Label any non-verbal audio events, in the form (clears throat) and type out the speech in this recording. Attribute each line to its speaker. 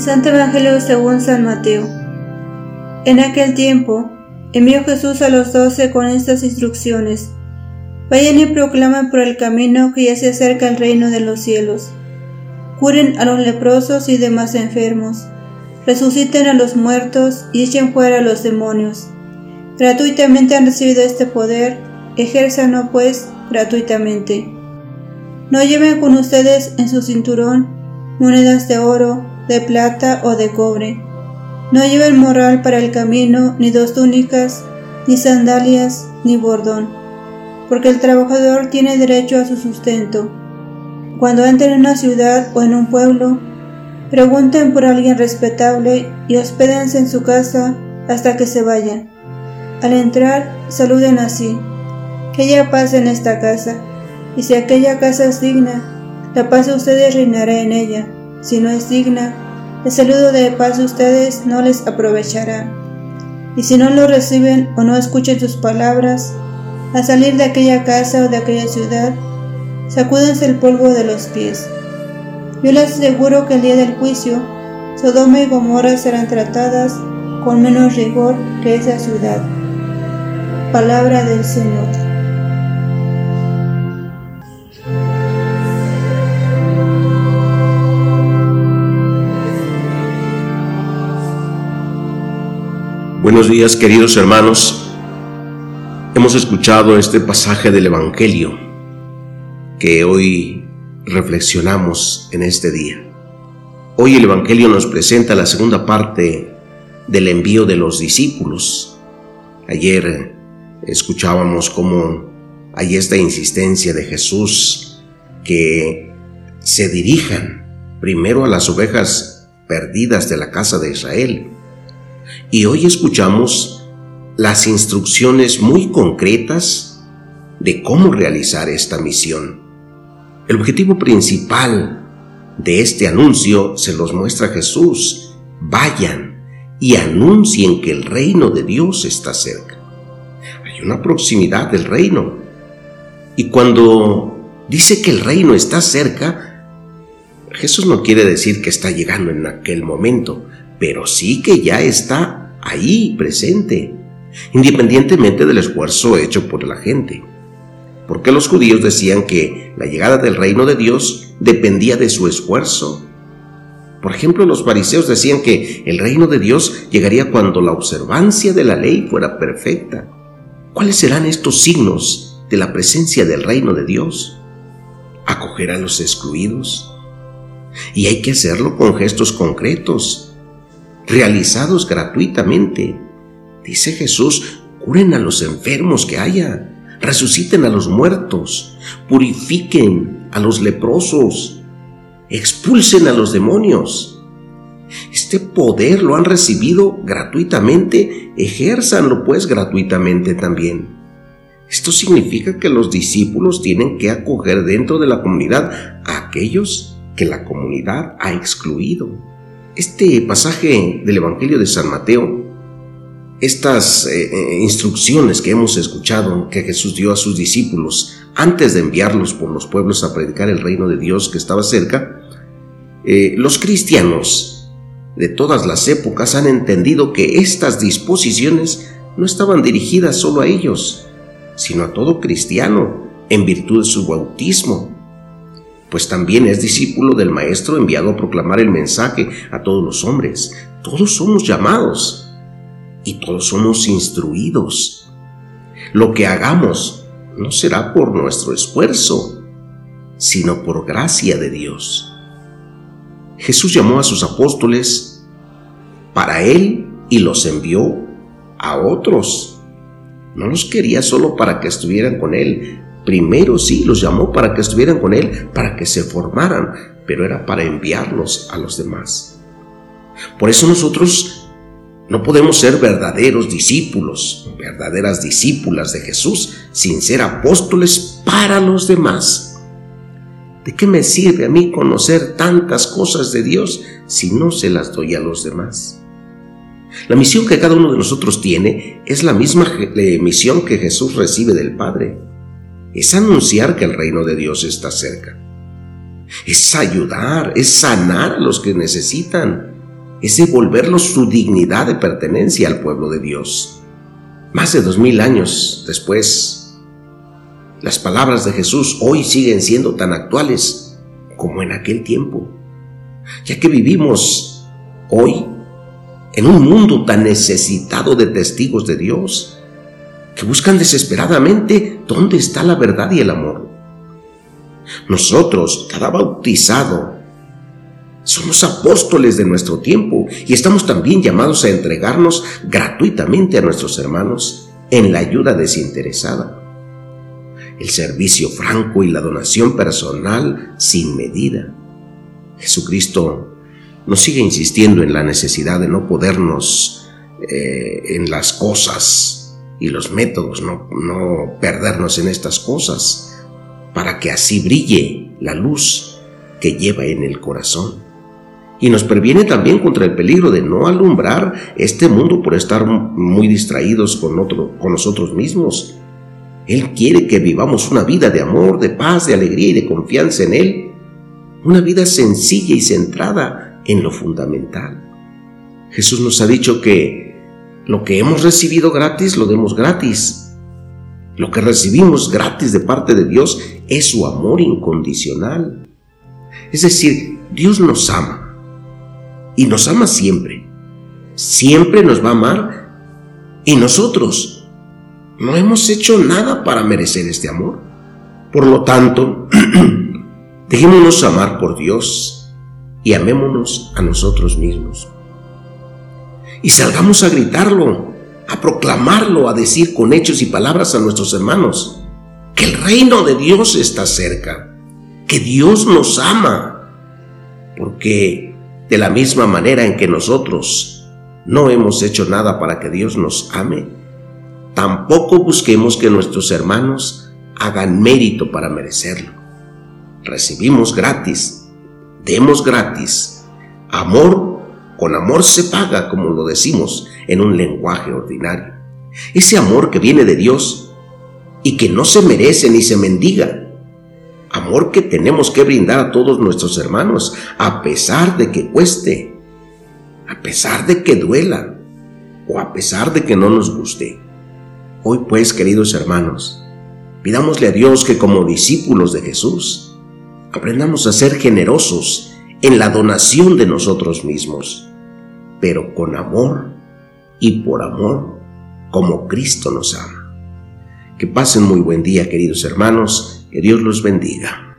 Speaker 1: Santo Evangelio según San Mateo. En aquel tiempo, envió Jesús a los doce con estas instrucciones. Vayan y proclamen por el camino que ya se acerca el reino de los cielos. Curen a los leprosos y demás enfermos. Resuciten a los muertos y echen fuera a los demonios. Gratuitamente han recibido este poder, ejérzanlo pues gratuitamente. No lleven con ustedes en su cinturón monedas de oro, de plata o de cobre. No lleven morral para el camino, ni dos túnicas, ni sandalias, ni bordón, porque el trabajador tiene derecho a su sustento. Cuando entren en una ciudad o en un pueblo, pregunten por alguien respetable y hospédense en su casa hasta que se vayan. Al entrar, saluden así, que haya paz en esta casa, y si aquella casa es digna, la paz de ustedes reinará en ella, si no es digna, el saludo de paz de ustedes no les aprovechará. Y si no lo reciben o no escuchen sus palabras, al salir de aquella casa o de aquella ciudad, sacúdense el polvo de los pies. Yo les aseguro que el día del juicio, Sodoma y Gomorra serán tratadas con menos rigor que esa ciudad. Palabra del Señor.
Speaker 2: Buenos días queridos hermanos. Hemos escuchado este pasaje del Evangelio que hoy reflexionamos en este día. Hoy el Evangelio nos presenta la segunda parte del envío de los discípulos. Ayer escuchábamos cómo hay esta insistencia de Jesús que se dirijan primero a las ovejas perdidas de la casa de Israel. Y hoy escuchamos las instrucciones muy concretas de cómo realizar esta misión. El objetivo principal de este anuncio se los muestra Jesús. Vayan y anuncien que el reino de Dios está cerca una proximidad del reino. Y cuando dice que el reino está cerca, Jesús no quiere decir que está llegando en aquel momento, pero sí que ya está ahí presente, independientemente del esfuerzo hecho por la gente. Porque los judíos decían que la llegada del reino de Dios dependía de su esfuerzo. Por ejemplo, los fariseos decían que el reino de Dios llegaría cuando la observancia de la ley fuera perfecta. ¿Cuáles serán estos signos de la presencia del reino de Dios? Acoger a los excluidos. Y hay que hacerlo con gestos concretos, realizados gratuitamente. Dice Jesús, curen a los enfermos que haya, resuciten a los muertos, purifiquen a los leprosos, expulsen a los demonios. Este poder lo han recibido gratuitamente, ejérzanlo pues gratuitamente también. Esto significa que los discípulos tienen que acoger dentro de la comunidad a aquellos que la comunidad ha excluido. Este pasaje del Evangelio de San Mateo, estas eh, eh, instrucciones que hemos escuchado que Jesús dio a sus discípulos antes de enviarlos por los pueblos a predicar el reino de Dios que estaba cerca, eh, los cristianos de todas las épocas han entendido que estas disposiciones no estaban dirigidas solo a ellos, sino a todo cristiano en virtud de su bautismo, pues también es discípulo del Maestro enviado a proclamar el mensaje a todos los hombres. Todos somos llamados y todos somos instruidos. Lo que hagamos no será por nuestro esfuerzo, sino por gracia de Dios. Jesús llamó a sus apóstoles para Él y los envió a otros. No los quería solo para que estuvieran con Él. Primero sí, los llamó para que estuvieran con Él, para que se formaran, pero era para enviarlos a los demás. Por eso nosotros no podemos ser verdaderos discípulos, verdaderas discípulas de Jesús, sin ser apóstoles para los demás. ¿De qué me sirve a mí conocer tantas cosas de Dios si no se las doy a los demás? La misión que cada uno de nosotros tiene es la misma misión que Jesús recibe del Padre. Es anunciar que el reino de Dios está cerca. Es ayudar, es sanar a los que necesitan. es devolverlos su dignidad de pertenencia al pueblo de Dios. Más de dos mil años después, las palabras de Jesús hoy siguen siendo tan actuales como en aquel tiempo, ya que vivimos hoy en un mundo tan necesitado de testigos de Dios, que buscan desesperadamente dónde está la verdad y el amor. Nosotros, cada bautizado, somos apóstoles de nuestro tiempo y estamos también llamados a entregarnos gratuitamente a nuestros hermanos en la ayuda desinteresada. El servicio franco y la donación personal sin medida. Jesucristo nos sigue insistiendo en la necesidad de no podernos eh, en las cosas y los métodos, no, no perdernos en estas cosas, para que así brille la luz que lleva en el corazón y nos previene también contra el peligro de no alumbrar este mundo por estar muy distraídos con, otro, con nosotros mismos. Él quiere que vivamos una vida de amor, de paz, de alegría y de confianza en Él. Una vida sencilla y centrada en lo fundamental. Jesús nos ha dicho que lo que hemos recibido gratis lo demos gratis. Lo que recibimos gratis de parte de Dios es su amor incondicional. Es decir, Dios nos ama y nos ama siempre. Siempre nos va a amar y nosotros no hemos hecho nada para merecer este amor. Por lo tanto, (clears throat) dejémonos amar por Dios y amémonos a nosotros mismos. Y salgamos a gritarlo, a proclamarlo, a decir con hechos y palabras a nuestros hermanos que el reino de Dios está cerca, que Dios nos ama, porque de la misma manera en que nosotros no hemos hecho nada para que Dios nos ame, tampoco busquemos que nuestros hermanos hagan mérito para merecerlo. Recibimos gratis, demos gratis. Amor con amor se paga, como lo decimos en un lenguaje ordinario. Ese amor que viene de Dios y que no se merece ni se mendiga, amor que tenemos que brindar a todos nuestros hermanos, a pesar de que cueste, a pesar de que duela o a pesar de que no nos guste. Hoy pues, queridos hermanos, pidámosle a Dios que como discípulos de Jesús, aprendamos a ser generosos en la donación de nosotros mismos, pero con amor y por amor, como Cristo nos ama. Que pasen muy buen día, queridos hermanos, que Dios los bendiga.